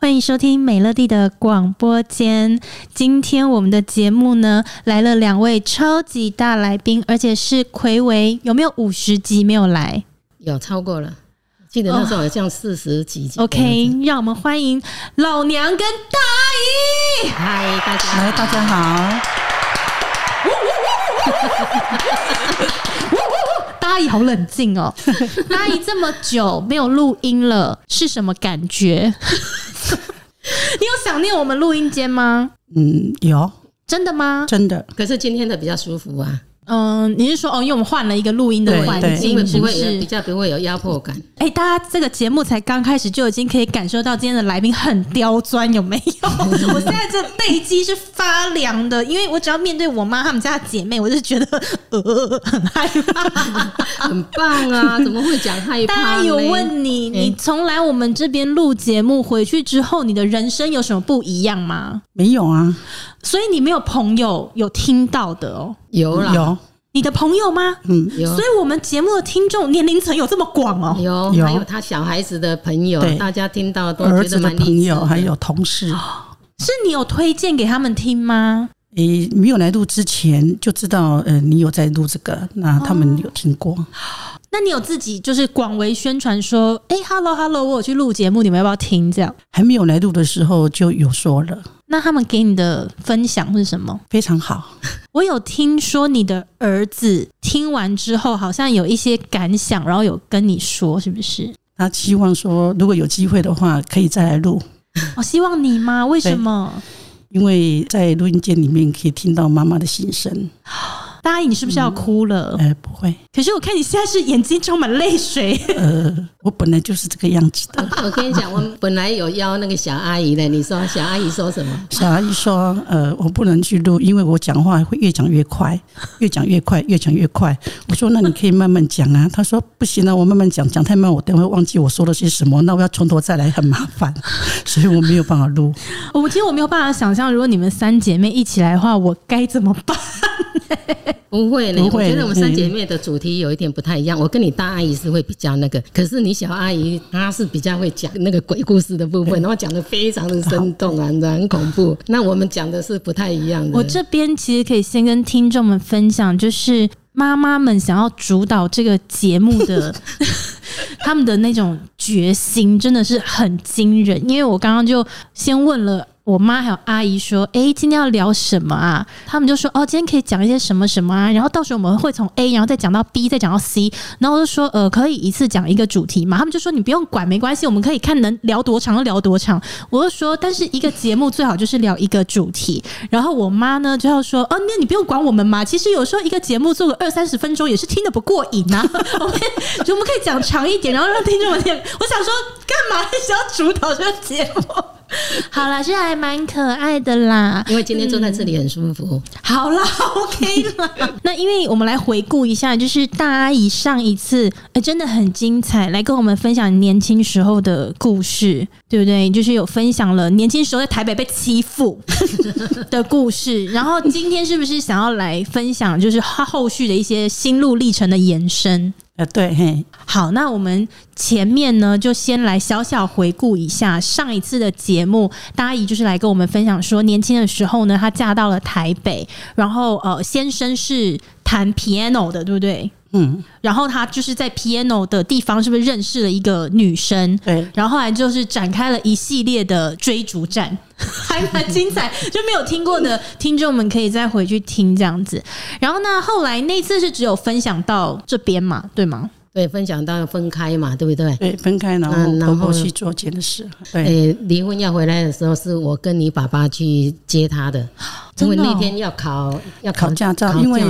欢迎收听美乐蒂的广播间。今天我们的节目呢，来了两位超级大来宾，而且是魁违有没有五十集没有来？有超过了，记得那时候好像四十几集。Oh, OK，让我们欢迎老娘跟大姨。嗨，大家来，大家好。大姨好冷静哦，大姨这么久没有录音了，是什么感觉？你有想念我们录音间吗？嗯，有。真的吗？真的。可是今天的比较舒服啊。嗯，你是说哦，因为我们换了一个录音的环境，是不是比较不会有压迫感？哎、欸，大家这个节目才刚开始就已经可以感受到今天的来宾很刁钻，有没有？我现在这背肌是发凉的，因为我只要面对我妈他们家的姐妹，我就觉得呃很害怕，很 棒啊！怎么会讲害怕？大家有问你，你从来我们这边录节目回去之后，你的人生有什么不一样吗？没有啊。所以你没有朋友有听到的哦？有啦，有你的朋友吗？嗯，有。所以我们节目的听众年龄层有这么广哦？有，有，还有他小孩子的朋友，大家听到都儿子的朋友，还有同事，是你有推荐给他们听吗？诶，没有来录之前就知道，呃，你有在录这个，那他们有听过。那你有自己就是广为宣传说，哎，Hello Hello，我有去录节目，你们要不要听？这样还没有来录的时候就有说了。那他们给你的分享是什么？非常好。我有听说你的儿子听完之后好像有一些感想，然后有跟你说，是不是？他希望说，如果有机会的话，可以再来录。我 希望你吗？为什么？因为在录音间里面可以听到妈妈的心声。大姨，你是不是要哭了？哎、嗯呃，不会。可是我看你现在是眼睛充满泪水。呃，我本来就是这个样子的。我跟你讲，我本来有邀那个小阿姨的，你说小阿姨说什么？小阿姨说：“呃，我不能去录，因为我讲话会越讲越快，越讲越快，越讲越快。”我说：“那你可以慢慢讲啊。”她说：“不行啊，我慢慢讲，讲太慢，我等会忘记我说了些什么，那我要从头再来，很麻烦，所以我没有办法录。”我其实我没有办法想象，如果你们三姐妹一起来的话，我该怎么办？不会呢，我觉得我们三姐妹的主题有一点不太一样。我跟你大阿姨是会比较那个，可是你小阿姨她是比较会讲那个鬼故事的部分，然后讲的非常的生动啊，很恐怖。那我们讲的是不太一样的。我这边其实可以先跟听众们分享，就是妈妈们想要主导这个节目的 他们的那种决心，真的是很惊人。因为我刚刚就先问了。我妈还有阿姨说：“哎、今天要聊什么啊？”他们就说：“哦，今天可以讲一些什么什么啊。”然后到时候我们会从 A，然后再讲到 B，再讲到 C。然后我就说：“呃，可以一次讲一个主题嘛？”他们就说：“你不用管，没关系，我们可以看能聊多长就聊多长。”我就说：“但是一个节目最好就是聊一个主题。”然后我妈呢就要说：“哦，那你不用管我们嘛。其实有时候一个节目做个二三十分钟也是听得不过瘾啊。我们我们可以讲长一点，然后让听众们听。我想说，干嘛想要主导这个节目？” 好啦，是还蛮可爱的啦。因为今天坐在这里很舒服。嗯、好啦，OK 啦。那因为我们来回顾一下，就是大阿姨上一次，呃，真的很精彩，来跟我们分享年轻时候的故事，对不对？就是有分享了年轻时候在台北被欺负的故事。然后今天是不是想要来分享，就是他后续的一些心路历程的延伸？呃，对，嘿，好，那我们前面呢，就先来小小回顾一下上一次的节目。大阿姨就是来跟我们分享说，年轻的时候呢，她嫁到了台北，然后呃，先生是弹 piano 的，对不对？嗯，然后他就是在 piano 的地方，是不是认识了一个女生？对，然后后来就是展开了一系列的追逐战，还蛮精彩。就没有听过的听众们可以再回去听这样子。然后呢，后来那次是只有分享到这边嘛，对吗？对，分享到要分开嘛，对不对？对，分开，然后婆婆去做监的事。对，诶，离婚要回来的时候，是我跟你爸爸去接他的。因为那天要考要考驾照，因为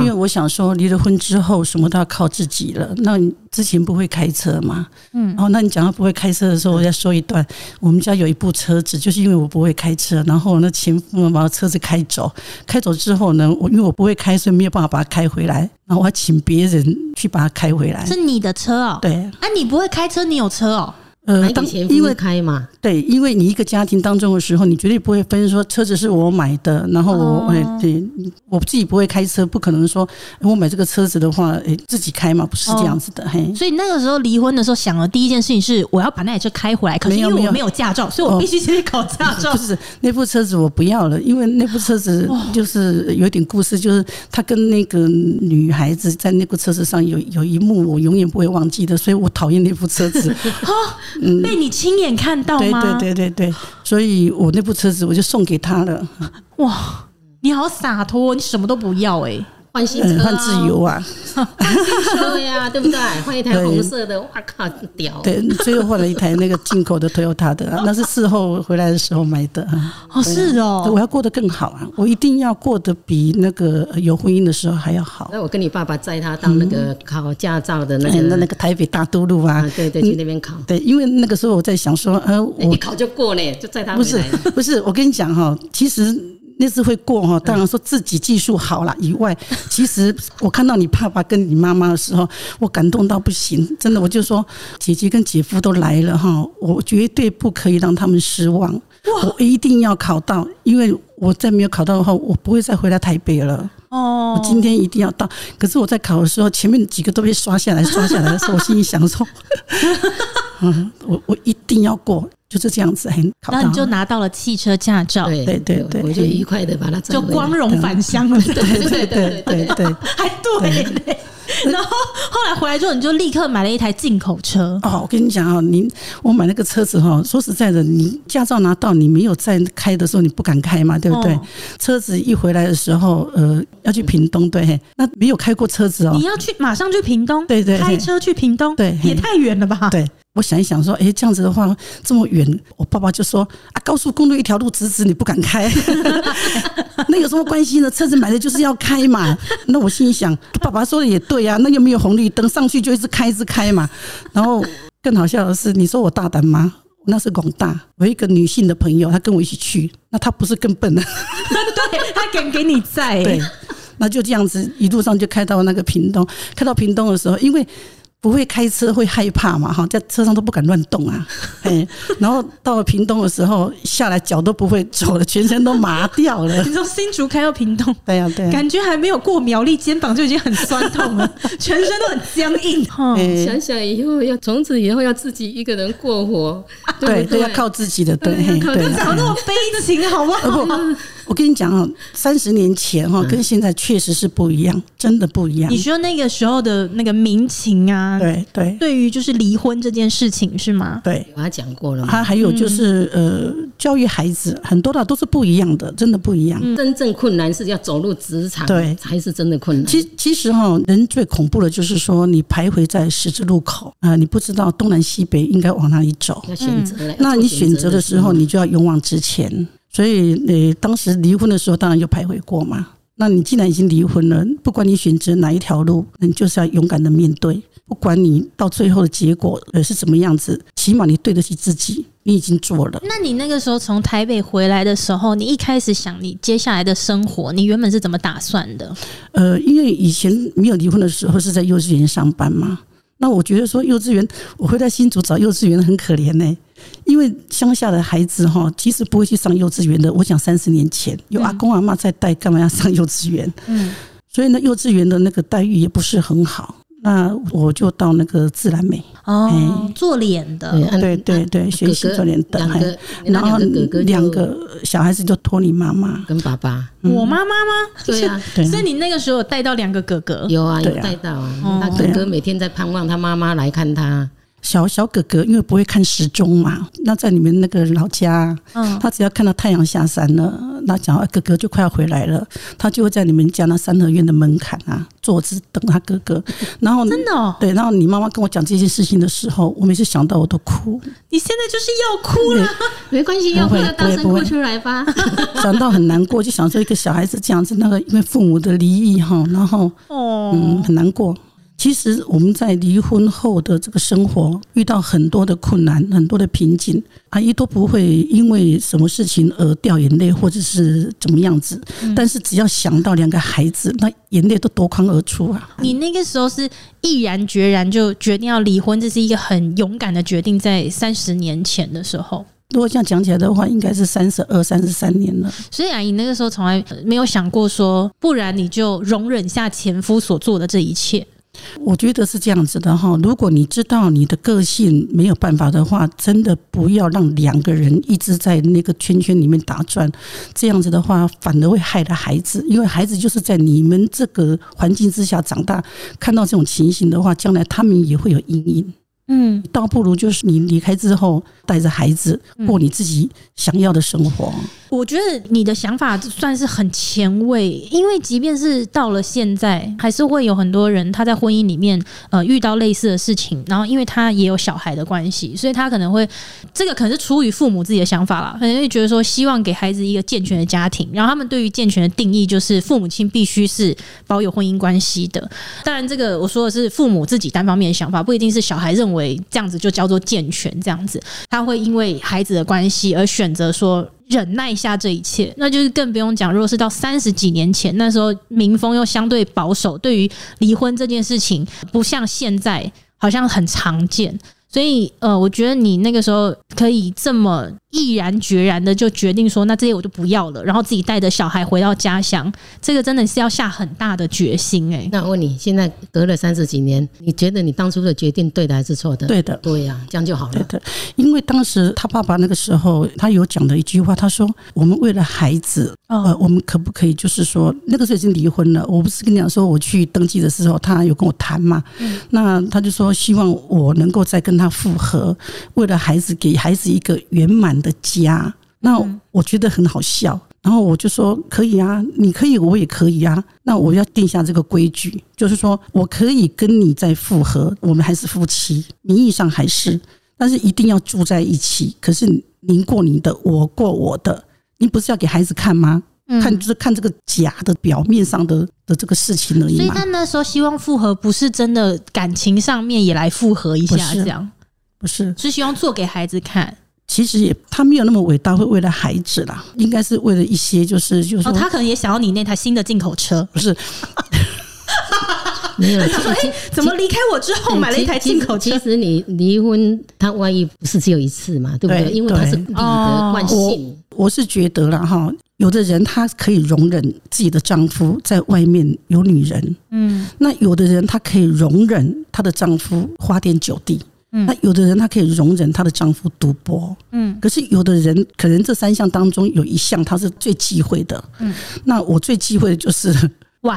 因为我想说离了婚之后什么都要靠自己了。那你之前不会开车嘛？嗯，然后那你讲到不会开车的时候，我要说一段。我们家有一部车子，就是因为我不会开车，然后那前夫把车子开走，开走之后呢，我因为我不会开，所以没有办法把它开回来，然后我要请别人去把它开回来。是你的车哦？对。啊，你不会开车，你有车哦？呃，当因为开嘛？对，因为你一个家庭当中的时候，你绝对不会分说车子是我买的，然后我哎、哦，对，我自己不会开车，不可能说我买这个车子的话，哎，自己开嘛，不是这样子的。嘿、哦，所以那个时候离婚的时候，想的第一件事情是我要把那台车开回来，可是因为我没有驾照，所以我必须先去考驾照。不是那部车子我不要了，因为那部车子就是有点故事，就是他跟那个女孩子在那部车子上有有一幕我永远不会忘记的，所以我讨厌那部车子。嗯，被你亲眼看到吗？对对对对对，所以我那部车子我就送给他了。哇，你好洒脱，你什么都不要哎、欸。换新车，换自由啊！换新车呀，对不对？换一台红色的，哇靠，屌！对，最后换了一台那个进口的 Toyota 的，那是事后回来的时候买的。哦，是哦，我要过得更好啊！我一定要过得比那个有婚姻的时候还要好。那我跟你爸爸载他到那个考驾照的那个那那个台北大都路啊，对对，去那边考。对，因为那个时候我在想说，呃，我一考就过呢，就载他。不是不是，我跟你讲哈，其实。那次会过哈，当然说自己技术好了以外，其实我看到你爸爸跟你妈妈的时候，我感动到不行，真的，我就说姐姐跟姐夫都来了哈，我绝对不可以让他们失望，我一定要考到，因为我再没有考到的话，我不会再回来台北了。哦，我今天一定要到。可是我在考的时候，前面几个都被刷下来，刷下来的时候，我心里想说，嗯，我我一定要过。就是这样子，很好。那你就拿到了汽车驾照，对对对，对，我就愉快的把它就光荣返乡了，对对对对对对，还对。然后后来回来之后，你就立刻买了一台进口车。哦，我跟你讲啊，你我买那个车子哈，说实在的，你驾照拿到，你没有在开的时候，你不敢开嘛，对不对？车子一回来的时候，呃，要去屏东，对，那没有开过车子哦，你要去马上去屏东，对对，开车去屏东，对，也太远了吧？对。我想一想，说，哎，这样子的话，这么远，我爸爸就说啊，高速公路一条路直直，你不敢开，那有什么关系呢？车子买的就是要开嘛。那我心里想，爸爸说的也对啊，那又没有红绿灯，上去就一直开，一直开嘛。然后更好笑的是，你说我大胆吗？那是广大，我一个女性的朋友，她跟我一起去，那她不是更笨了？对，她敢给你载，对，那就这样子一路上就开到那个屏东，开到屏东的时候，因为。不会开车会害怕嘛？哈，在车上都不敢乱动啊。哎，然后到了屏东的时候，下来脚都不会走了，全身都麻掉了。你从新竹开到屏东，对呀、啊，对、啊，感觉还没有过苗栗，肩膀就已经很酸痛了，全身都很僵硬。哈，想想以后要从此以后要自己一个人过活，对对，对，要靠自己的，对，可能讲那么悲情，好不好？我跟你讲啊，三十年前哈，跟现在确实是不一样，真的不一样。你说那个时候的那个民情啊，对对，对于就是离婚这件事情是吗？对，我还讲过了。他还有就是呃，教育孩子很多的都是不一样的，真的不一样。真正困难是要走入职场，对，才是真的困难。其其实哈，人最恐怖的就是说，你徘徊在十字路口啊，你不知道东南西北应该往哪里走。要选择，那你选择的时候，你就要勇往直前。所以，你当时离婚的时候，当然就徘徊过嘛。那你既然已经离婚了，不管你选择哪一条路，你就是要勇敢的面对。不管你到最后的结果呃是怎么样子，起码你对得起自己，你已经做了。那你那个时候从台北回来的时候，你一开始想你接下来的生活，你原本是怎么打算的？呃，因为以前没有离婚的时候是在幼稚园上班嘛。那我觉得说幼稚园，我会在新竹找幼稚园很可怜呢、欸。因为乡下的孩子哈，其实不会去上幼稚园的。我想三十年前有阿公阿妈在带，干嘛要上幼稚园？嗯，所以呢，幼稚园的那个待遇也不是很好。那我就到那个自然美哦，做脸的，对对对，学习做脸的。然后两个小孩子就托你妈妈跟爸爸，我妈妈吗？对啊，所以你那个时候带到两个哥哥，有啊，有带到啊。那哥哥每天在盼望他妈妈来看他。小小哥哥因为不会看时钟嘛，那在你们那个老家，嗯，他只要看到太阳下山了，那讲哥哥就快要回来了，他就会在你们家那三合院的门槛啊，坐着等他哥哥。然后真的哦，对，然后你妈妈跟我讲这件事情的时候，我每次想到我都哭。你现在就是要哭了，没关系，要哭就大声哭出来吧。想到很难过，就想说一个小孩子这样子，那个因为父母的离异哈，然后哦，嗯，很难过。其实我们在离婚后的这个生活遇到很多的困难，很多的瓶颈，阿姨都不会因为什么事情而掉眼泪，或者是怎么样子。但是只要想到两个孩子，那眼泪都夺眶而出啊！你那个时候是毅然决然就决定要离婚，这是一个很勇敢的决定，在三十年前的时候。如果这样讲起来的话，应该是三十二、三十三年了。所以阿姨那个时候从来没有想过说，不然你就容忍下前夫所做的这一切。我觉得是这样子的哈，如果你知道你的个性没有办法的话，真的不要让两个人一直在那个圈圈里面打转，这样子的话反而会害了孩子，因为孩子就是在你们这个环境之下长大，看到这种情形的话，将来他们也会有阴影。嗯，倒不如就是你离开之后，带着孩子过你自己想要的生活。我觉得你的想法算是很前卫，因为即便是到了现在，还是会有很多人他在婚姻里面呃遇到类似的事情，然后因为他也有小孩的关系，所以他可能会这个可能是出于父母自己的想法啦，可能会觉得说希望给孩子一个健全的家庭，然后他们对于健全的定义就是父母亲必须是保有婚姻关系的。当然，这个我说的是父母自己单方面的想法，不一定是小孩认为这样子就叫做健全，这样子他会因为孩子的关系而选择说。忍耐一下这一切，那就是更不用讲。如果是到三十几年前，那时候民风又相对保守，对于离婚这件事情，不像现在好像很常见。所以，呃，我觉得你那个时候可以这么毅然决然的就决定说，那这些我就不要了，然后自己带着小孩回到家乡，这个真的是要下很大的决心哎、欸。那我问你，现在隔了三十几年，你觉得你当初的决定对的还是错的？对的，对呀、啊，这样就好了。对的，因为当时他爸爸那个时候，他有讲的一句话，他说：“我们为了孩子，呃，我们可不可以就是说，那个时候已经离婚了？我不是跟你讲说，我去登记的时候，他有跟我谈嘛？嗯、那他就说希望我能够再跟他复合，为了孩子，给孩子一个圆满。”的家，那我觉得很好笑，然后我就说可以啊，你可以，我也可以啊。那我要定下这个规矩，就是说我可以跟你再复合，我们还是夫妻，名义上还是，但是一定要住在一起。可是您过您的，我过我的，您不是要给孩子看吗？看就是看这个假的表面上的的这个事情而已。所以他那时候希望复合，不是真的感情上面也来复合一下，这样不是，是希望做给孩子看。其实也，他没有那么伟大，会为了孩子啦，应该是为了一些，就是就是他可能也想要你那台新的进口车，不是？没有，他说：“哎，怎么离开我之后买了一台进口车？”其实你离婚，他万一不是只有一次嘛，对不对？因为他是你的惯性。我是觉得了哈，有的人他可以容忍自己的丈夫在外面有女人，嗯，那有的人他可以容忍她的丈夫花天酒地。嗯，那有的人她可以容忍她的丈夫赌博，嗯，可是有的人可能这三项当中有一项她是最忌讳的，嗯，那我最忌讳的就是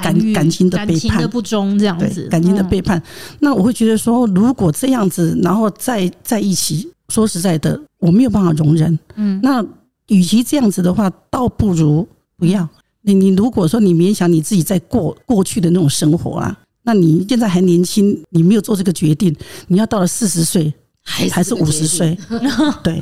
感感情的背叛，感情的不忠这样子，感情的背叛。那我会觉得说，如果这样子，然后再在一起，说实在的，我没有办法容忍，嗯，那与其这样子的话，倒不如不要。你你如果说你勉强你自己在过过去的那种生活啊。那你现在还年轻，你没有做这个决定，你要到了四十岁还是五十岁？对，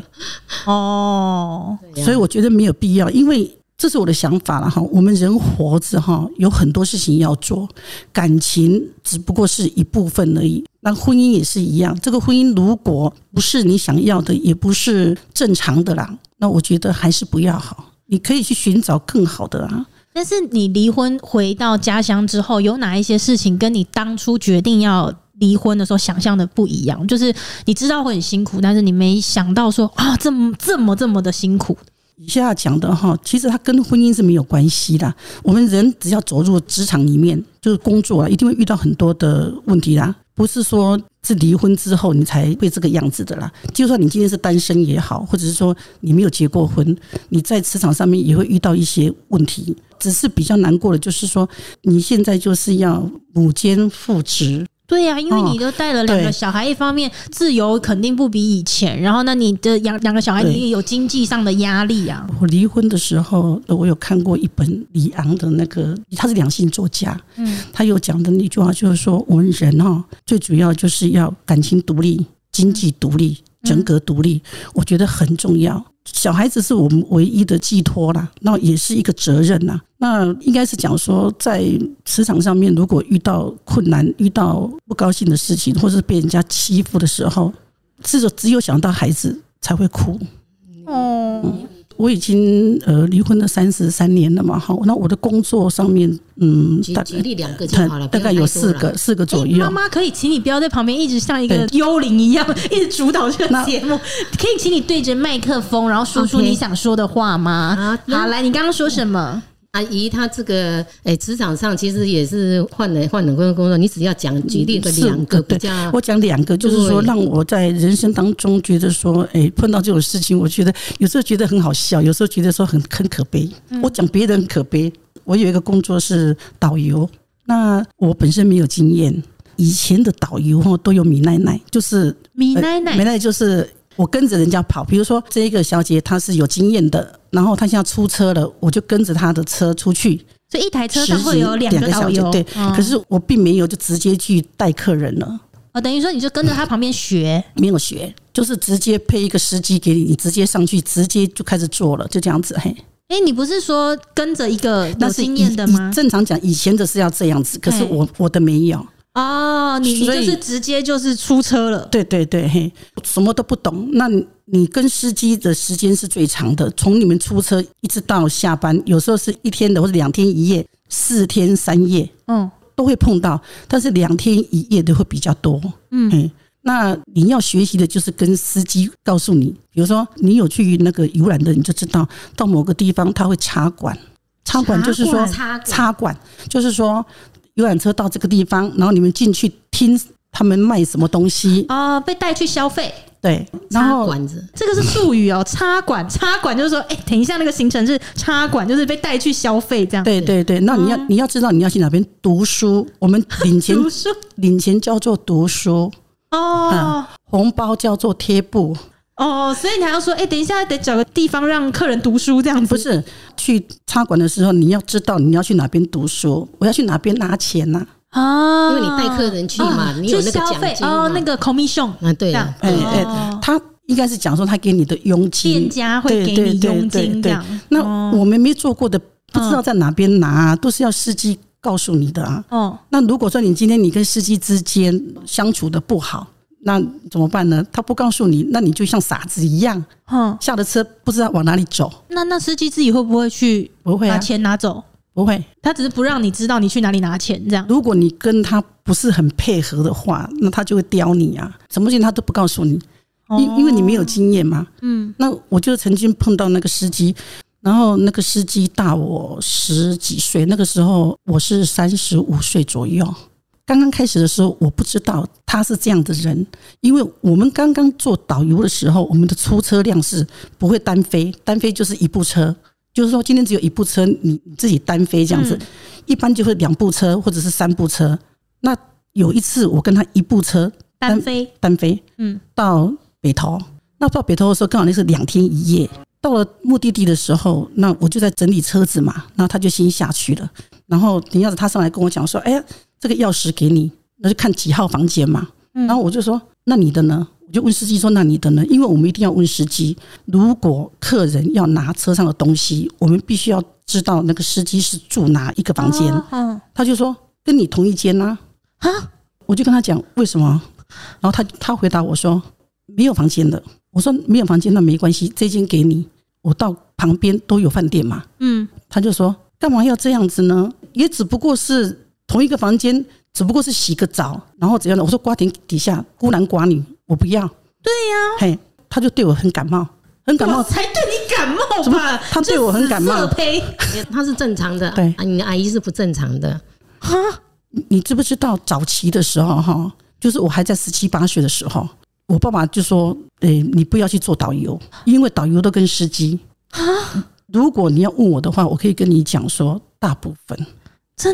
哦，所以我觉得没有必要，因为这是我的想法了哈。我们人活着哈，有很多事情要做，感情只不过是一部分而已。那婚姻也是一样，这个婚姻如果不是你想要的，也不是正常的啦，那我觉得还是不要好。你可以去寻找更好的啊。但是你离婚回到家乡之后，有哪一些事情跟你当初决定要离婚的时候想象的不一样？就是你知道会很辛苦，但是你没想到说啊，这么这么这么的辛苦。以下讲的哈，其实它跟婚姻是没有关系的。我们人只要走入职场里面，就是工作啊，一定会遇到很多的问题啦。不是说是离婚之后你才会这个样子的啦。就算你今天是单身也好，或者是说你没有结过婚，你在职场上面也会遇到一些问题。只是比较难过的，就是说你现在就是要母兼父职。对呀、啊，因为你都带了两个小孩，一方面自由肯定不比以前，然后那，你的养两个小孩，你也有经济上的压力啊。我离婚的时候，我有看过一本李昂的那个，他是两性作家，嗯，他有讲的那句话就是说，我们人哈，最主要就是要感情独立、经济独立、人格独立，我觉得很重要。小孩子是我们唯一的寄托啦，那也是一个责任呐。那应该是讲说，在职场上面，如果遇到困难、遇到不高兴的事情，或是被人家欺负的时候，至少只有想到孩子才会哭。哦。嗯我已经呃离婚了三十三年了嘛，好，那我的工作上面，嗯，大概两个就好了，大概有四个四个左右。妈妈可以请你不要在旁边一直像一个幽灵一样，一直主导这个节目，可以请你对着麦克风，然后说出你想说的话吗？好，来，你刚刚说什么？阿姨，她这个诶，职场上其实也是换了换了工作，你只要讲举例个两个比较，我讲两个，就是说让我在人生当中觉得说，诶，碰到这种事情，我觉得有时候觉得很好笑，有时候觉得说很很可悲。我讲别人可悲，我有一个工作是导游，那我本身没有经验，以前的导游哈都有米奶奶，就是米奶奶，米奶奶就是。我跟着人家跑，比如说这一个小姐她是有经验的，然后她现在出车了，我就跟着她的车出去。所以一台车上会有两个导游，对。可是我并没有就直接去带客人了。哦，等于说你就跟着他旁边学，没有学，就是直接配一个司机给你，你直接上去，直接就开始做了，就这样子。嘿，哎，你不是说跟着一个有经验的吗？正常讲，以前的是要这样子，可是我我的没有。哦，你你就是直接就是出车了，对对对，嘿，什么都不懂。那你跟司机的时间是最长的，从你们出车一直到下班，有时候是一天的或者两天一夜、四天三夜，嗯，都会碰到。但是两天一夜的会比较多，嗯，那你要学习的就是跟司机告诉你，比如说你有去那个游览的，你就知道到某个地方他会插管，插管就是说插管，就是说。游览车到这个地方，然后你们进去听他们卖什么东西啊？被带去消费，对，然后管子，这个是术语哦。插管，插管就是说，哎，等一下那个行程是插管，就是被带去消费这样。对对对，那你要你要知道你要去哪边读书，我们领钱，领钱叫做读书哦，红包叫做贴布。哦，所以你还要说，哎、欸，等一下得找个地方让客人读书这样子。不是去插馆的时候，你要知道你要去哪边读书，我要去哪边拿钱呐？啊，因为你带客人去嘛，你有那个奖金哦，那个 commission 啊，对啊，哎哎，他应该是讲说他给你的佣金，店家会给你佣金这样。那我们没做过的，不知道在哪边拿，都是要司机告诉你的啊。哦，那如果说你今天你跟司机之间相处的不好。那怎么办呢？他不告诉你，那你就像傻子一样，嗯，下了车不知道往哪里走。那那司机自己会不会去？不会把钱拿走？不会，他只是不让你知道你去哪里拿钱这样。如果你跟他不是很配合的话，那他就会刁你啊，什么事情他都不告诉你，因因为你没有经验嘛。嗯，那我就曾经碰到那个司机，然后那个司机大我十几岁，那个时候我是三十五岁左右。刚刚开始的时候，我不知道他是这样的人，因为我们刚刚做导游的时候，我们的出车辆是不会单飞，单飞就是一部车，就是说今天只有一部车，你自己单飞这样子，一般就会两部车或者是三部车。那有一次我跟他一部车单飞，单飞，嗯，到北投，那到北投的时候刚好那是两天一夜，到了目的地的时候，那我就在整理车子嘛，然后他就先下去了，然后等一下子他上来跟我讲说，哎呀。这个钥匙给你，那就看几号房间嘛。然后我就说，那你的呢？我就问司机说，那你的呢？因为我们一定要问司机，如果客人要拿车上的东西，我们必须要知道那个司机是住哪一个房间。嗯，他就说跟你同一间呐。啊，我就跟他讲为什么，然后他他回答我说没有房间的。我说没有房间那没关系，这间给你。我到旁边都有饭店嘛。嗯，他就说干嘛要这样子呢？也只不过是。同一个房间，只不过是洗个澡，然后怎样的？我说瓜田底下孤男寡女，我不要。对呀、啊，嘿，他就对我很感冒，很感冒，才对你感冒吧？他对我很感冒，呸！他是正常的，对，你的阿姨是不正常的。哈，你知不知道早期的时候哈，就是我还在十七八岁的时候，我爸爸就说：“诶，你不要去做导游，因为导游都跟司机。”哈，如果你要问我的话，我可以跟你讲说，大部分。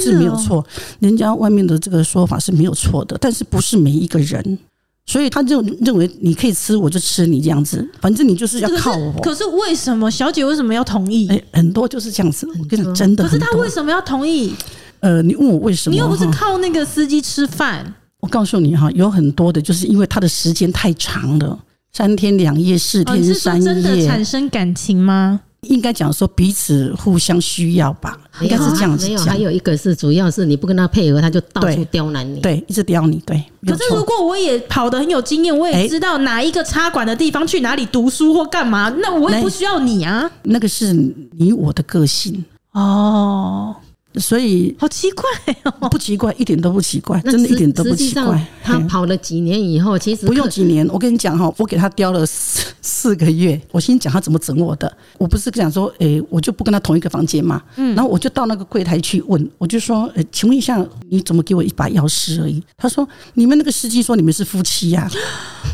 是没有错，人家外面的这个说法是没有错的，但是不是每一个人，所以他就认为你可以吃我就吃你这样子，反正你就是要靠我。可是为什么小姐为什么要同意？哎，很多就是这样子，我跟你真的。可是他为什么要同意？呃，你问我为什么？你又不是靠那个司机吃饭。我告诉你哈，有很多的就是因为他的时间太长了，三天两夜、四天三夜，真的产生感情吗？应该讲说彼此互相需要吧，应该是这样子讲。没有，还有一个是主要是你不跟他配合，他就到处刁难你，对，对，一直刁你。对，可是如果我也跑得很有经验，我也知道哪一个插管的地方去哪里读书或干嘛，那我也不需要你啊。那个是你我的个性哦。所以好奇怪哦，不奇怪，一点都不奇怪，真的一点都不奇怪。他跑了几年以后，其实不用几年。我跟你讲哈，我给他雕了四四个月。我先讲他怎么整我的。我不是讲说，诶，我就不跟他同一个房间嘛。嗯。然后我就到那个柜台去问，我就说，诶，请问一下，你怎么给我一把钥匙而已？他说，你们那个司机说你们是夫妻呀。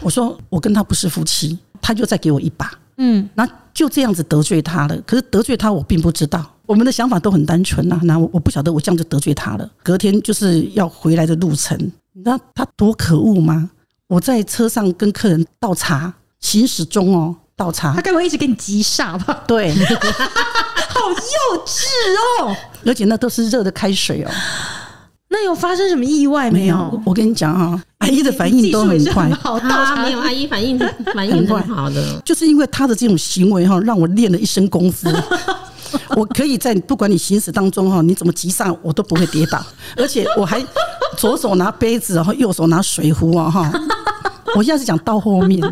我说，我跟他不是夫妻。他就再给我一把。嗯。那就这样子得罪他了。可是得罪他，我并不知道。我们的想法都很单纯呐，那我我不晓得我这样就得罪他了。隔天就是要回来的路程，你知道他多可恶吗？我在车上跟客人倒茶，行驶中哦，倒茶，他该不会一直给你急煞吧？对，好幼稚哦！而且那都是热的开水哦。那有发生什么意外没有？我跟你讲啊，阿姨的反应都很快，好大，没有阿姨反应 反应很好的，就是因为她的这种行为哈，让我练了一身功夫。我可以在不管你行驶当中哈，你怎么急刹，我都不会跌倒，而且我还左手拿杯子，然后右手拿水壶啊哈。我现在是讲到后面了，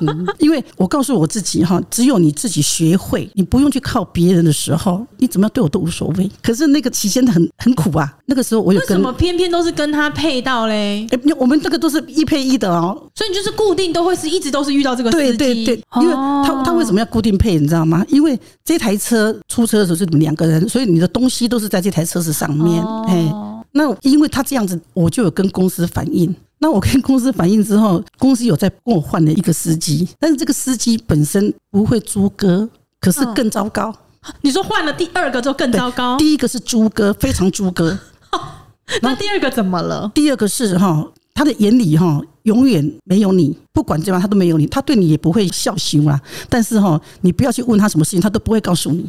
嗯，因为我告诉我自己哈，只有你自己学会，你不用去靠别人的时候，你怎么样对我都无所谓。可是那个期间很很苦啊，那个时候我有跟，为什么偏偏都是跟他配到嘞？哎，我们这个都是一配一的哦，所以你就是固定都会是一直都是遇到这个司机。对对对，因为他他为什么要固定配，你知道吗？因为这台车出车的时候是两个人，所以你的东西都是在这台车子上面。哎，那因为他这样子，我就有跟公司反映。那我跟公司反映之后，公司有在跟我换了一个司机，但是这个司机本身不会猪哥，可是更糟糕。你说换了第二个就更糟糕？第一个是猪哥，非常猪哥。那第二个怎么了？第二个是哈，他的眼里哈。永远没有你，不管怎样，他都没有你，他对你也不会笑羞啊。但是哈，你不要去问他什么事情，他都不会告诉你。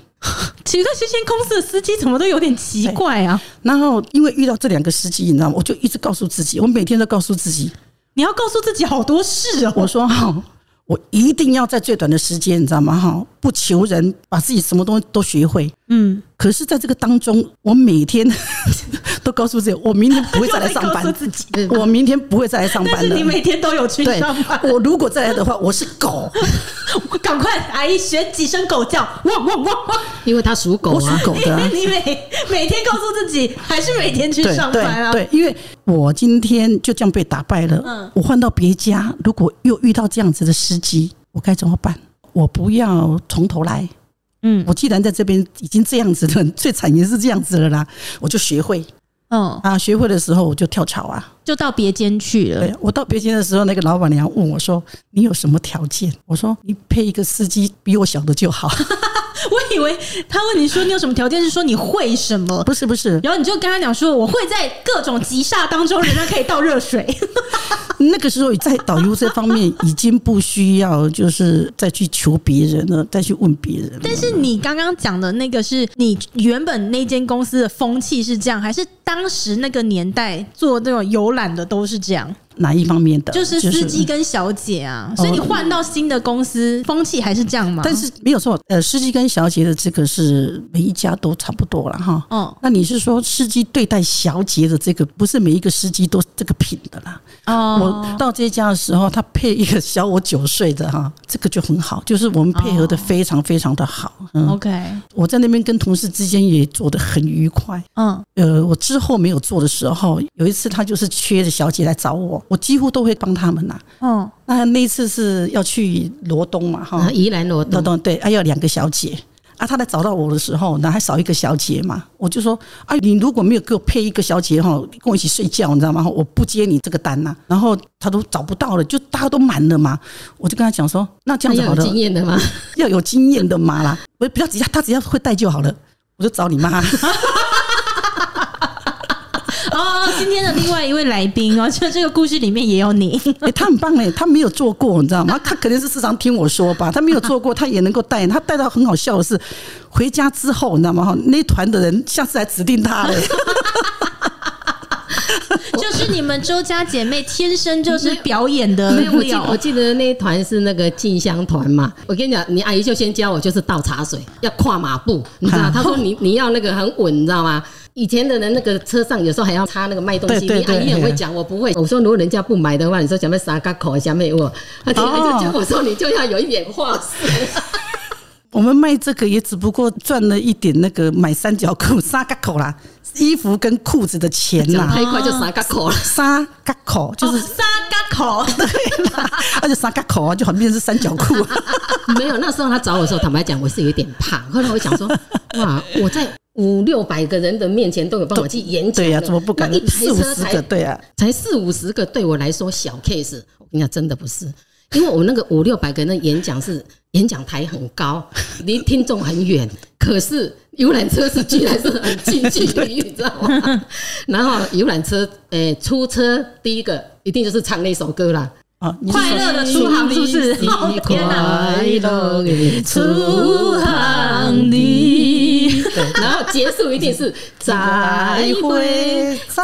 奇怪，这些公司的司机怎么都有点奇怪啊？然后因为遇到这两个司机，你知道吗？我就一直告诉自己，我每天都告诉自己，你要告诉自己好多事哦。我说哈。我一定要在最短的时间，你知道吗？哈，不求人，把自己什么东西都学会。嗯，可是在这个当中，我每天 都告诉自己，我明天不会再来上班。自己，我明天不会再来上班了。你每天都有去上班。我如果再来的话，我是狗。赶快，阿姨学几声狗叫，汪汪汪汪！因为他属狗啊，属狗的。你每每天告诉自己，还是每天去上班啊？对，因为我今天就这样被打败了。嗯，我换到别家，如果又遇到这样子的司机。我该怎么办？我不要从头来。嗯，我既然在这边已经这样子了，最惨也是这样子了啦。我就学会，嗯啊，学会的时候我就跳槽啊，就到别间去了。对，我到别间的时候，那个老板娘问我说：“你有什么条件？”我说：“你配一个司机比我小的就好。” 我以为他问你说你有什么条件，是说你会什么？不是不是，然后你就跟他讲说：“我会在各种急刹当中，人家可以倒热水。”那个时候在导游这方面已经不需要，就是再去求别人了，再去问别人。但是你刚刚讲的那个是你原本那间公司的风气是这样，还是当时那个年代做这种游览的都是这样？哪一方面的？就是司机跟小姐啊，所以你换到新的公司，风气还是这样吗？但是没有错，呃，司机跟小姐的这个是每一家都差不多了哈。哦，那你是说司机对待小姐的这个，不是每一个司机都这个品的啦？哦，我到这家的时候，他配一个小我九岁的哈，这个就很好，就是我们配合的非常非常的好。嗯，OK，我在那边跟同事之间也做的很愉快。嗯，呃，我之后没有做的时候，有一次他就是缺的小姐来找我。我几乎都会帮他们呐。哦，那那一次是要去罗东嘛，哈，宜兰罗东，罗东对，还有两个小姐啊。他来找到我的时候，那还少一个小姐嘛，我就说，啊，你如果没有给我配一个小姐哈，跟我一起睡觉，你知道吗？我不接你这个单呐。然后他都找不到了，就大家都满了嘛。我就跟他讲说，那这样子好的，要有经验的吗？要有经验的嘛啦，我不要只要他只要会带就好了，我就找你妈。哦，今天的另外一位来宾哦，就 这个故事里面也有你。欸，他很棒哎，他没有做过，你知道吗？他可能是时常听我说吧，他没有做过，他也能够带。他带到很好笑的是，回家之后你知道吗？那团的人下次来指定他了。就是你们周家姐妹天生就是表演的没有。没有，我记我记得那一团是那个进香团嘛。我跟你讲，你阿姨就先教我，就是倒茶水要跨马步，你知道？她说你你要那个很稳，你知道吗？以前的人那个车上有时候还要插那个卖东西，你阿姨很会讲，我不会。我说如果人家不买的话，你说想要撒个口，想要我，他听完就讲我说你就要有一点话术。我们卖这个也只不过赚了一点那个买三角裤沙嘎口啦，衣服跟裤子的钱呐，太快就沙嘎口了，三角口就是沙嘎口，对啦，而且沙嘎口啊，就好像变成是三角裤。没有，那时候他找我的时候，坦白讲，我是有点怕。后来我想说，哇，我在五六百个人的面前都有办法去演讲，对呀，怎么不敢？一台车才对啊，才四五十个，对我来说小 case。我跟你讲，真的不是。因为我那个五六百个人的演讲是演讲台很高，离听众很远，可是游览车是居然是很近距离，你知道吗？然后游览车，诶、欸，出车第一个一定就是唱那首歌啦。啊，快乐的出航是不是？快乐的出航的，然后结束一定是再会，再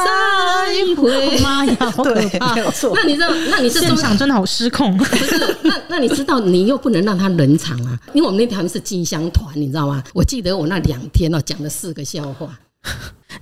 会。妈呀，好可怕！那你知道？那你是现场真的好失控。不是？那那你知道？你又不能让他冷场啊，因为我们那团是进香团，你知道吗？我记得我那两天哦，讲了四个笑话。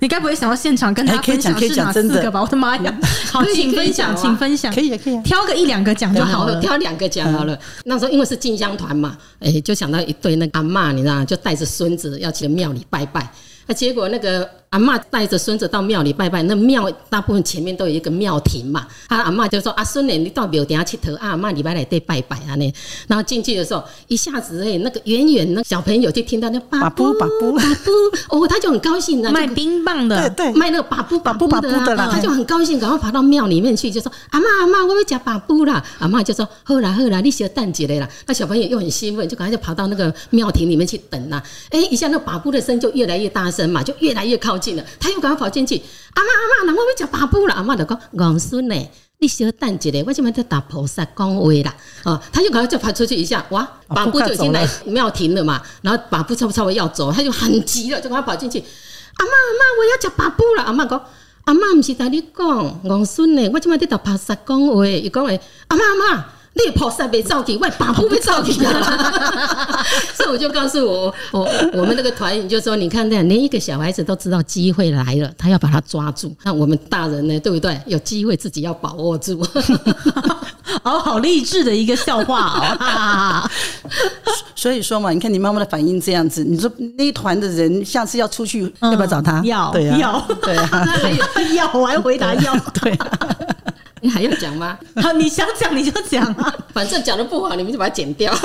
你该不会想要现场跟他分享是哪四个吧？我的妈呀！好，请分享，请分享，可以可以，挑个一两个讲就好了，挑两个讲好了。那时候因为是进香团嘛，哎，就想到一对那个阿嬷，你知道吗？就带着孙子要去庙里拜拜，那结果那个。阿嬷带着孙子到庙里拜拜，那庙大部分前面都有一个庙亭嘛。他阿嬷就说：“阿孙呢，你到庙顶下去投阿嬷礼拜来对拜拜啊呢。”然后进去的时候，一下子哎，那个远远那小朋友就听到那 把布把布把布哦，他就很高兴，卖冰棒的，对对，卖那个把布把布的啦，他就很高兴，赶快跑到庙里面去，就说：“阿嬷阿嬷，我要吃把布啦。”阿嬷就说：“好啦好啦，你小等一下啦。”那小朋友又很兴奋，就赶快就跑到那个庙亭里面去等啦。哎，一下那把布的声就越来越大声嘛，就越来越靠近了，他又赶快跑。进去，阿妈阿妈，那我要吃把布了。阿妈就讲：“王孙呢，你小等一下，我今晚在打菩萨讲话啦。”哦，他就赶快就跑出去一下，哇，把布就已经来庙庭了嘛。然后把布差不多要走，他就很急了，就赶快跑进去。阿妈阿妈，我要吃把布了。阿妈讲：“阿妈不是同你讲，王孙呢，我今晚在打菩萨讲话。”伊讲：“诶，阿妈阿妈。”那菩萨被召集，外把不被召集了，所以我就告诉我我我们那个团员就说：你看这样，连一个小孩子都知道机会来了，他要把它抓住。那我们大人呢，对不对？有机会自己要把握住。哦，好励志的一个笑话哦。所以说嘛，你看你妈妈的反应这样子，你说那一团的人下次要出去要不要找他？要，对啊，要，对啊，要，我还回答要，对。你还要讲吗？好，你想讲你就讲啊，反正讲的不好，你们就把它剪掉。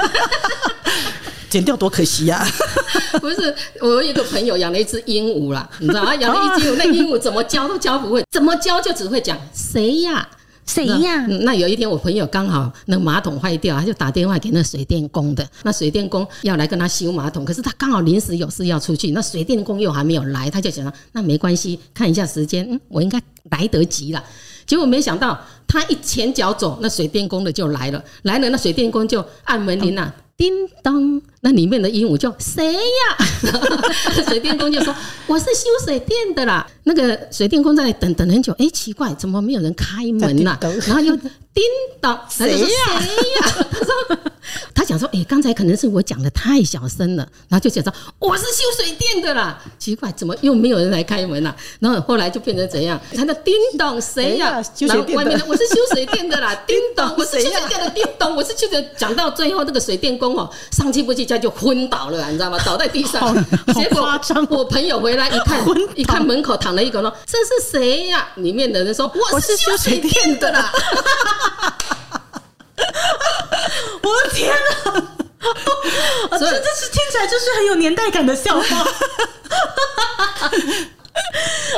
剪掉多可惜呀！不是，我有一个朋友养了一只鹦鹉啦，你知道吗？养了一只鹦鹉，那鹦鹉怎么教都教不会，怎么教就只会讲谁呀，谁呀？那有一天我朋友刚好那马桶坏掉，他就打电话给那水电工的，那水电工要来跟他修马桶，可是他刚好临时有事要出去，那水电工又还没有来，他就想说那没关系，看一下时间，嗯，我应该来得及了。结果没想到，他一前脚走，那水电工的就来了，来了，那水电工就按门铃呐，叮当。那里面的鹦鹉就谁呀？水电工就说：“我是修水电的啦。”那个水电工在那等等很久，哎，奇怪，怎么没有人开门呐？然后又叮咚，谁呀？谁呀？他说：“他讲说，哎，刚才可能是我讲的太小声了。”然后就讲说：“我是修水电的啦。”奇怪，怎么又没有人来开门了？然后后来就变成怎样？他的叮咚谁呀？然后外面的我是修水电的啦，叮咚我是修水电的，叮咚我是修的。讲到最后，那个水电工哦，上气不接。一下就昏倒了，你知道吗？倒在地上。结果我朋友回来一看，一看门口躺了一个说，这是谁呀？里面的人说：“我是修水电的啦。”我的天哪！这这是听起来就是很有年代感的笑话。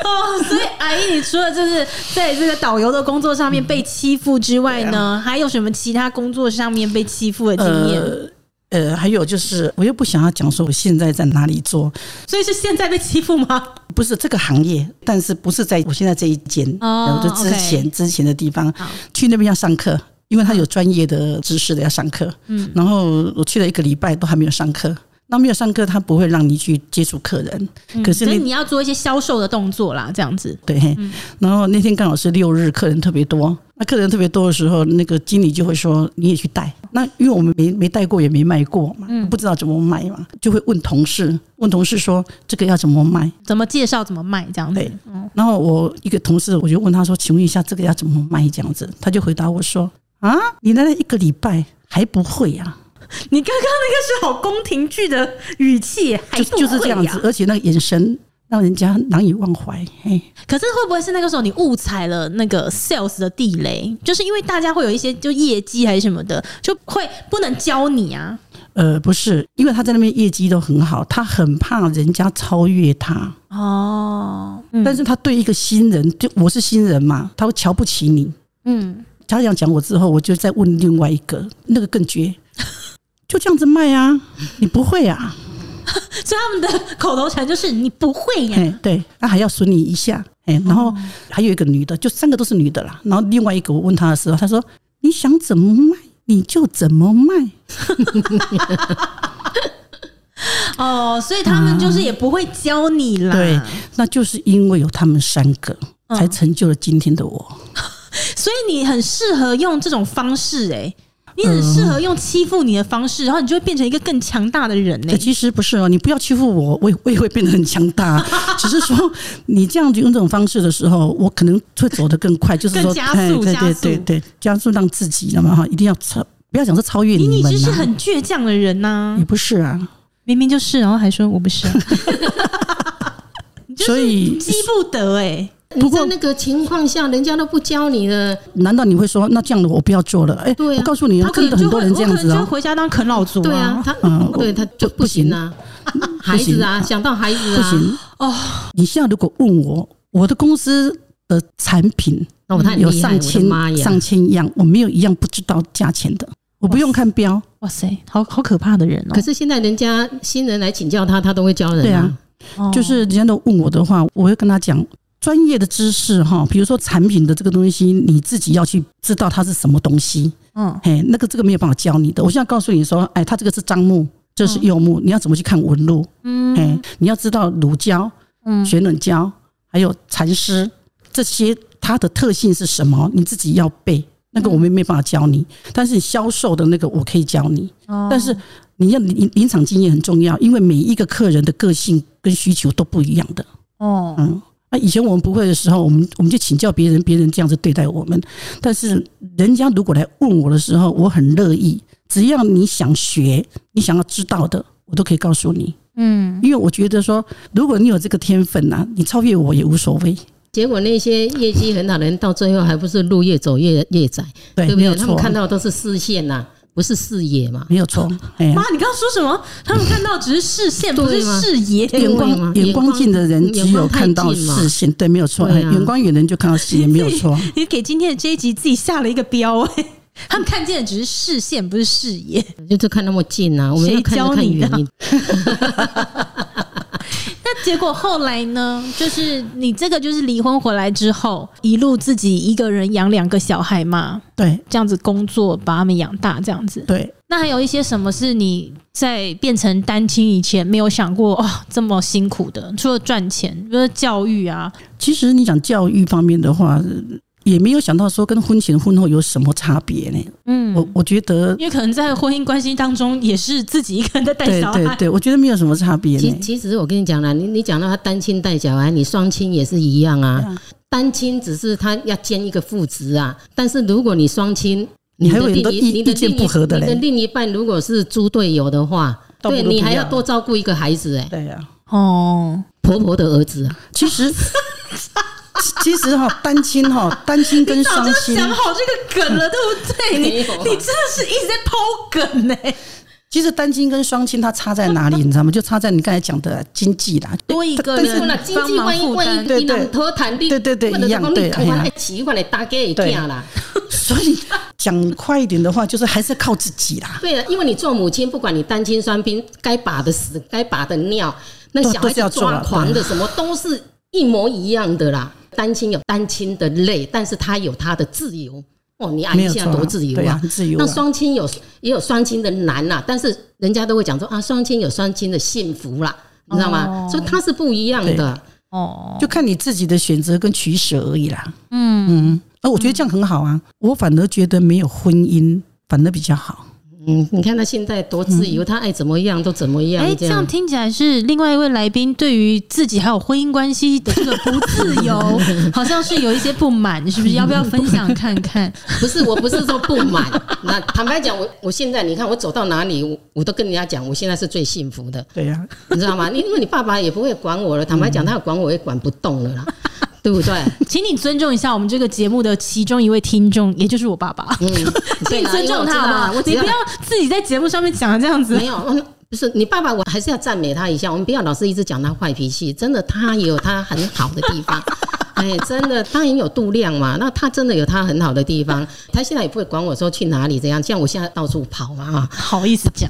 哦，所以阿姨，你除了就是在这个导游的工作上面被欺负之外呢，还有什么其他工作上面被欺负的经验？呃，还有就是，我又不想要讲说我现在在哪里做，所以是现在被欺负吗？不是这个行业，但是不是在我现在这一间，哦，就之前之前的地方，去那边要上课，因为他有专业的知识的要上课，嗯，然后我去了一个礼拜都还没有上课。那没有上课，他不会让你去接触客人。嗯、可是所以你要做一些销售的动作啦，这样子。对，嗯、然后那天刚好是六日，客人特别多。那客人特别多的时候，那个经理就会说：“你也去带。”那因为我们没没带过，也没卖过嘛，不知道怎么卖嘛，就会问同事，问同事说：“这个要怎么卖？怎么介绍？怎么卖？这样子。”对。然后我一个同事，我就问他说：“请问一下，这个要怎么卖？”这样子，他就回答我说：“啊，你来了一个礼拜还不会呀？” 你刚刚那个是好宫廷剧的语气，还就就是这样子，而且那个眼神让人家难以忘怀。嘿，可是会不会是那个时候你误踩了那个 sales 的地雷？就是因为大家会有一些就业绩还是什么的，就会不能教你啊？呃，不是，因为他在那边业绩都很好，他很怕人家超越他。哦，但是他对一个新人，就我是新人嘛，他会瞧不起你。嗯，他这样讲我之后，我就再问另外一个，那个更绝。就这样子卖啊？你不会啊？所以他们的口头禅就是你不会呀、啊。对，那还要损你一下。哎，然后还有一个女的，就三个都是女的啦。然后另外一个我问她的时候，她说：“你想怎么卖你就怎么卖。”哦，所以他们就是也不会教你啦。对，那就是因为有他们三个，才成就了今天的我。所以你很适合用这种方式、欸，哎。你很适合用欺负你的方式，然后你就会变成一个更强大的人呢、欸。其实不是哦，你不要欺负我，我也 我也会变得很强大。只是说你这样子用这种方式的时候，我可能会走得更快，就是说，加速，对对对对，加速让自己，那么哈，一定要超，不要讲是超越你们。你其实是很倔强的人呐、啊，你不是啊，明明就是，然后还说我不是、啊，所以激不得哎、欸。你在那个情况下，人家都不教你了，难道你会说那这样的我不要做了？哎，对，我告诉你，真的很多人这样子就。回家当啃老族，对啊，他嗯，对他就不行啊。孩子啊，想到孩子啊，不行哦。你现在如果问我，我的公司的产品有上千上千样，我没有一样不知道价钱的，我不用看标。哇塞，好好可怕的人哦！可是现在人家新人来请教他，他都会教人。对啊，就是人家都问我的话，我会跟他讲。专业的知识哈，比如说产品的这个东西，你自己要去知道它是什么东西。嗯，嘿，那个这个没有办法教你的。我现在告诉你说，哎，它这个是樟木，这是柚木，你要怎么去看纹路？嗯，哎，你要知道乳胶、嗯，雪冷胶，还有蚕丝这些它的特性是什么，你自己要背。那个我们没办法教你，但是销售的那个我可以教你。但是你要临临场经验很重要，因为每一个客人的个性跟需求都不一样的。哦，嗯。那以前我们不会的时候，我们我们就请教别人，别人这样子对待我们。但是人家如果来问我的时候，我很乐意，只要你想学，你想要知道的，我都可以告诉你。嗯，因为我觉得说，如果你有这个天分呐，你超越我也无所谓。结果那些业绩很好的人，到最后还不是路越走越越窄，对不对？他们看到的都是视线呐。不是视野嘛？没有错。妈，你刚刚说什么？他们看到只是视线，不是视野。远光远光近的人只有看到视线，对，没有错。远光远的人就看到视野，没有错。你给今天的这一集自己下了一个标，哎，他们看见的只是视线，不是视野。就看那么近啊？我们要看得看远。结果后来呢？就是你这个就是离婚回来之后，一路自己一个人养两个小孩嘛？对，这样子工作把他们养大，这样子。对。那还有一些什么是你在变成单亲以前没有想过哦，这么辛苦的？除了赚钱，比如说教育啊。其实你讲教育方面的话。也没有想到说跟婚前婚后有什么差别呢？嗯，我我觉得，因为可能在婚姻关系当中也是自己一个人在带小孩，对对对，我觉得没有什么差别。其其实我跟你讲了，你你讲到他单亲带小孩，你双亲也是一样啊。单亲只是他要兼一个父职啊，但是如果你双亲，你的另一你的另一你的另一半如果是猪队友的话，对你还要多照顾一个孩子哎。对呀，哦，婆婆的儿子，其实。其实哈，单亲哈，单亲跟双亲，想好这个梗了，对不对？你你真的是一直在抛梗呢。其实单亲跟双亲它差在哪里，你知道吗？就差在你刚才讲的经济啦，多一个人帮忙负担，对对对对对，一样对。哎呀，对啦。所以 讲快一点的话，就是还是靠自己啦。对了，因为你做母亲，不管你单亲双亲，该把的屎，该把的尿，那小孩子抓狂的什么，都是一模一样的啦。单亲有单亲的累，但是他有他的自由。哦，你阿姨现在多自由啊，啊自由啊。那双亲有也有双亲的难呐、啊，但是人家都会讲说啊，双亲有双亲的幸福啦，你知道吗？哦、所以他是不一样的哦，就看你自己的选择跟取舍而已啦。嗯嗯，那我觉得这样很好啊，我反而觉得没有婚姻反而比较好。嗯，你看他现在多自由，嗯、他爱怎么样都怎么样。哎、欸，这样听起来是另外一位来宾对于自己还有婚姻关系的这个不自由，好像是有一些不满，是不是？要不要分享看看？不是，我不是说不满。那坦白讲，我我现在你看我走到哪里，我我都跟人家讲，我现在是最幸福的。对呀、啊，你知道吗？因因为你爸爸也不会管我了。坦白讲，他要管我也管不动了啦。对不对？请你尊重一下我们这个节目的其中一位听众，也就是我爸爸。嗯，请你尊重他好不好？你不要自己在节目上面讲这样子。没有，不是你爸爸，我还是要赞美他一下。我们不要老是一直讲他坏脾气，真的，他也有他很好的地方。哎，真的，他很有度量嘛。那他真的有他很好的地方。他现在也不会管我说去哪里怎样，像我现在到处跑嘛。哈，好意思讲。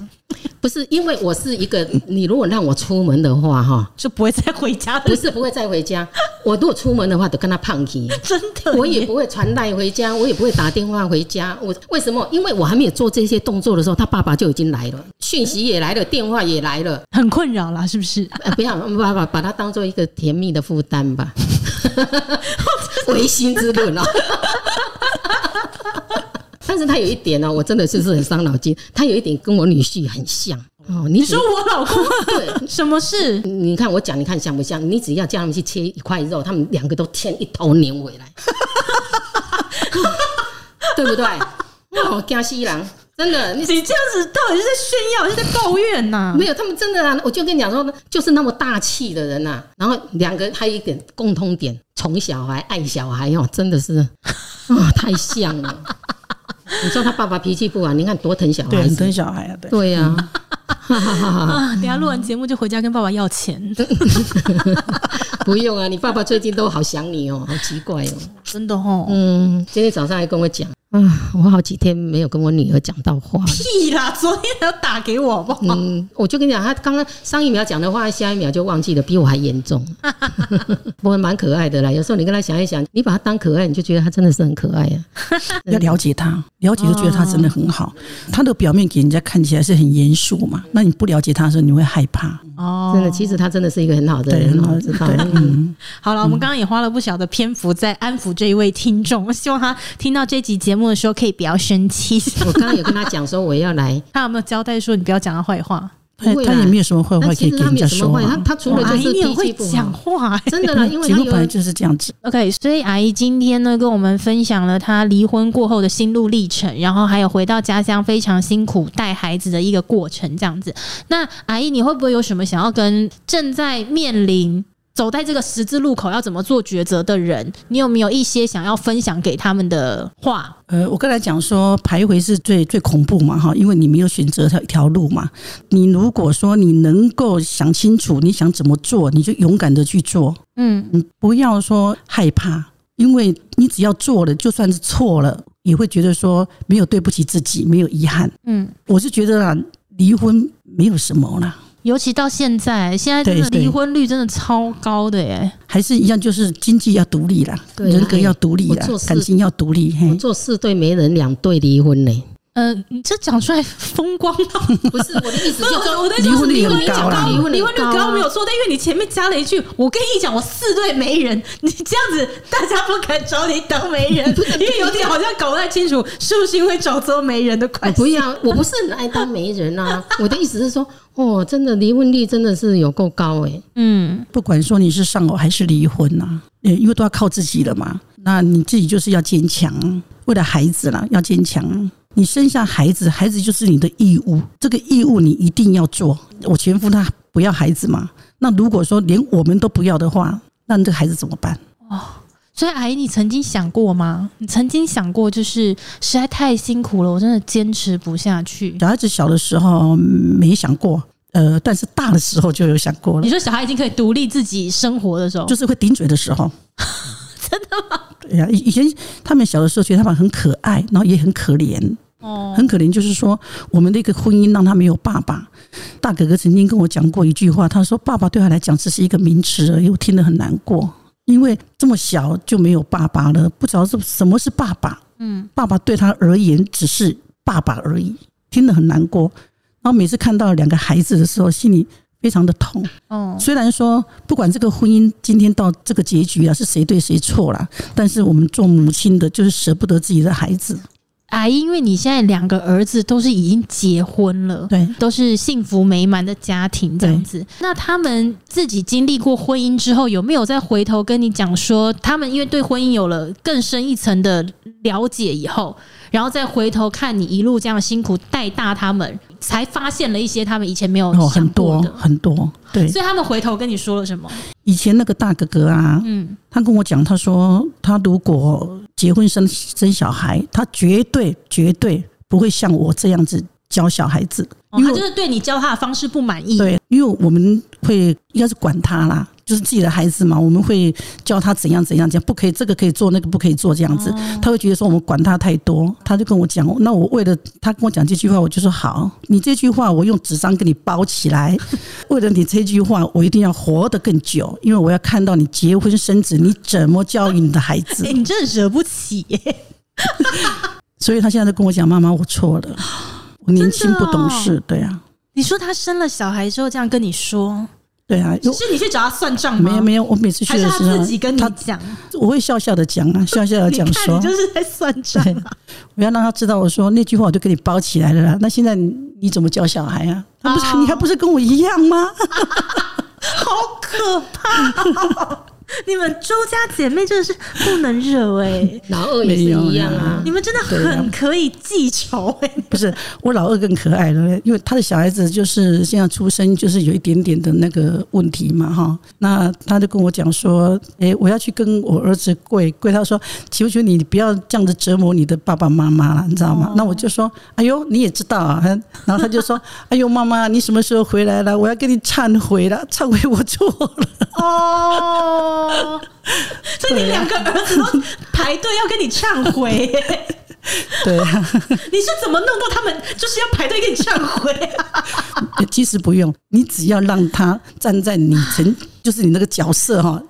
不是因为我是一个，你如果让我出门的话，哈，就不会再回家。不是不会再回家，我如果出门的话，都跟他胖起。真的，我也不会传赖回家，我也不会打电话回家。我为什么？因为我还没有做这些动作的时候，他爸爸就已经来了，讯息也来了，电话也来了，很困扰啦，是不是？呃，不要，爸爸把它当做一个甜蜜的负担吧，违心之论哦。但是他有一点呢，我真的就是很伤脑筋。他有一点跟我女婿很像哦。你说我老公 对什么事？你看我讲，你看像不像？你只要叫他们去切一块肉，他们两个都牵一头牛回来，对不对？哦，江西人真的，你这样子到底是在炫耀，是在抱怨呐、啊？没有，他们真的啊！我就跟你讲说，就是那么大气的人呐、啊。然后两个还有一点共通点，宠小孩、爱小孩哦，真的是啊、哦，太像了。你知道他爸爸脾气不好，你看多疼小孩，对，很疼小孩啊，对，对呀、啊。啊，等下录完节目就回家跟爸爸要钱。不用啊，你爸爸最近都好想你哦，好奇怪哦，真的哦。嗯，今天早上还跟我讲。啊，我好几天没有跟我女儿讲到话。屁啦！昨天还要打给我，好不好？嗯，我就跟你讲，她刚刚上一秒讲的话，下一秒就忘记了，比我还严重。不过蛮可爱的啦。有时候你跟她想一想，你把她当可爱，你就觉得她真的是很可爱啊。要了解她，了解就觉得她真的很好。她的表面给人家看起来是很严肃嘛，那你不了解她的时候，你会害怕。哦，真的，其实她真的是一个很好的人，很好知道。嗯，好了，我们刚刚也花了不小的篇幅在安抚这一位听众，希望他听到这集节目。的时候可以不要生气。我刚刚有跟他讲说我要来，他有没有交代说你不要讲他坏话？他他也没有什么坏话可以跟人家说。他他除了就是脾气不好，讲话真的啦，因为节目本来就是这样子。OK，所以阿姨今天呢跟我们分享了她离婚过后的心路历程，然后还有回到家乡非常辛苦带孩子的一个过程，这样子。那阿姨你会不会有什么想要跟正在面临？走在这个十字路口要怎么做抉择的人，你有没有一些想要分享给他们的话？呃，我刚才讲说徘徊是最最恐怖嘛，哈，因为你没有选择一条路嘛。你如果说你能够想清楚你想怎么做，你就勇敢的去做。嗯，你不要说害怕，因为你只要做了，就算是错了，也会觉得说没有对不起自己，没有遗憾。嗯，我是觉得啊，离婚没有什么了。尤其到现在，现在真的离婚率真的超高的耶，还是一样，就是经济要独立啦，人格要独立啦，感情要独立。我做四对没人，两对离婚呢。呃，你这讲出来风光吗？不是我的意思，就是我的意思，离婚率很高，离婚率高没有错，但因为你前面加了一句，我跟你讲，我四对媒人，你这样子大家不敢找你当媒人，因为有点好像搞不太清楚是不是因为找错媒人的关系。不要，我不是很爱当媒人啊，我的意思是说，哦，真的离婚率真的是有够高哎。嗯，不管说你是丧偶还是离婚呐，因为都要靠自己了嘛，那你自己就是要坚强，为了孩子啦，要坚强。你生下孩子，孩子就是你的义务，这个义务你一定要做。我前夫他不要孩子嘛，那如果说连我们都不要的话，那这个孩子怎么办？哦，所以阿姨，你曾经想过吗？你曾经想过，就是实在太辛苦了，我真的坚持不下去。小孩子小的时候没想过，呃，但是大的时候就有想过了。你说小孩已经可以独立自己生活的时候，就是会顶嘴的时候，真的吗？对呀，以以前他们小的时候觉得他们很可爱，然后也很可怜。哦，很可怜，就是说我们的一个婚姻让他没有爸爸。大哥哥曾经跟我讲过一句话，他说：“爸爸对他来讲只是一个名词而已。”我听得很难过，因为这么小就没有爸爸了，不知道是什么是爸爸。嗯，爸爸对他而言只是爸爸而已，听得很难过。然后每次看到两个孩子的时候，心里非常的痛。哦，虽然说不管这个婚姻今天到这个结局啊，是谁对谁错了，但是我们做母亲的，就是舍不得自己的孩子。阿姨，因为你现在两个儿子都是已经结婚了，对，都是幸福美满的家庭这样子。那他们自己经历过婚姻之后，有没有再回头跟你讲说，他们因为对婚姻有了更深一层的了解以后，然后再回头看你一路这样辛苦带大他们，才发现了一些他们以前没有想过的、哦、很多很多。对，所以他们回头跟你说了什么？以前那个大哥哥啊，嗯，他跟我讲，他说他如果。结婚生生小孩，他绝对绝对不会像我这样子教小孩子，因为他就是对你教他的方式不满意。对，因为我们会应该是管他啦。就是自己的孩子嘛，我们会教他怎样怎样讲，不可以这个可以做，那个不可以做，这样子，他会觉得说我们管他太多，他就跟我讲，那我为了他跟我讲这句话，我就说好，你这句话我用纸张给你包起来，为了你这句话，我一定要活得更久，因为我要看到你结婚生子，你怎么教育你的孩子？欸，你真的惹不起耶！所以他现在就跟我讲，妈妈，我错了，我年轻不懂事，对啊。你说他生了小孩之后这样跟你说？对啊，是你去找他算账吗？没有没有，我每次去的时候，他自己跟你讲，我会笑笑的讲啊，笑笑的讲说，你就是在算账啊。我要让他知道，我说那句话我就给你包起来了啦。那现在你怎么教小孩啊？他不是你还不是跟我一样吗？好可怕！你们周家姐妹真的是不能惹哎、欸，老二也是一样啊。你们真的很可以记仇哎、欸。不是我老二更可爱了，因为他的小孩子就是现在出生就是有一点点的那个问题嘛哈。那他就跟我讲说，哎，我要去跟我儿子跪跪。他说，求求你不要这样子折磨你的爸爸妈妈了，你知道吗？那我就说，哎呦，你也知道啊。然后他就说，哎呦，妈妈，你什么时候回来了？我要跟你忏悔了，忏悔我错了。哦。哦，所以你两个儿子都排队要跟你忏悔，对啊，你是怎么弄到他们就是要排队跟你忏悔啊？其实不用，你只要让他站在你前，就是你那个角色哈。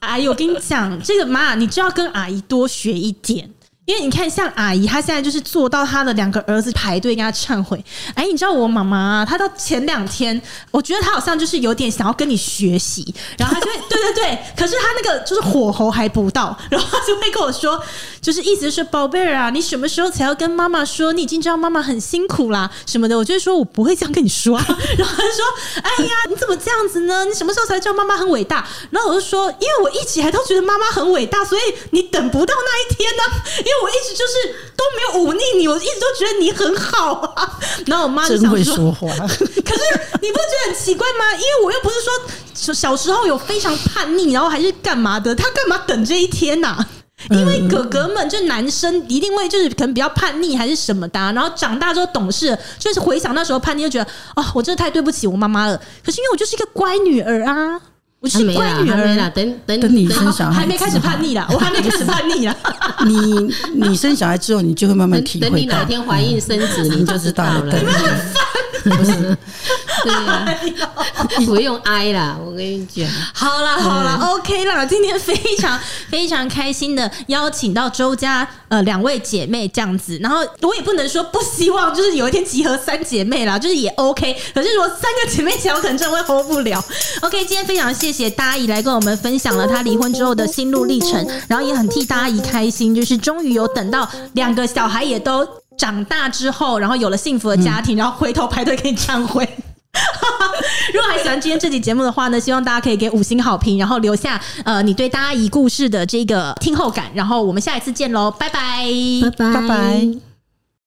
哎呦，我跟你讲，这个妈，你就要跟阿姨多学一点。因为你看，像阿姨，她现在就是做到她的两个儿子排队跟她忏悔。哎，你知道我妈妈，她到前两天，我觉得她好像就是有点想要跟你学习，然后她就会对对对，可是她那个就是火候还不到，然后她就会跟我说，就是意思是，宝贝儿啊，你什么时候才要跟妈妈说，你已经知道妈妈很辛苦啦什么的？我就会说我不会这样跟你说啊。然后她说，哎呀，你怎么这样子呢？你什么时候才知道妈妈很伟大？然后我就说，因为我一直还都觉得妈妈很伟大，所以你等不到那一天呢，因为。我一直就是都没有忤逆你，我一直都觉得你很好啊。然后我妈就想说，说话 可是你不觉得很奇怪吗？因为我又不是说小时候有非常叛逆，然后还是干嘛的？他干嘛等这一天呐？因为哥哥们就男生一定会就是可能比较叛逆还是什么的，然后长大之后懂事，就是回想那时候叛逆，就觉得哦，我真的太对不起我妈妈了。可是因为我就是一个乖女儿啊。我是乖女儿啦，等等等你生小孩，还没开始叛逆啦，我还没开始叛逆啦。你你生小孩之后，你就会慢慢体会。等你哪天怀孕生子，你就知道了。不是。对啊，不用哀啦，我跟你讲。好了好了，OK 了。今天非常非常开心的邀请到周家呃两位姐妹这样子，然后我也不能说不希望，就是有一天集合三姐妹啦，就是也 OK。可是如果三个姐妹起来，我可能真的会 hold 不了。OK，今天非常谢谢大阿姨来跟我们分享了她离婚之后的心路历程，然后也很替大阿姨开心，就是终于有等到两个小孩也都长大之后，然后有了幸福的家庭，然后回头排队给你忏悔。如果还喜欢今天这期节目的话呢，希望大家可以给五星好评，然后留下呃你对大阿姨故事的这个听后感，然后我们下一次见喽，拜拜，拜拜。拜拜。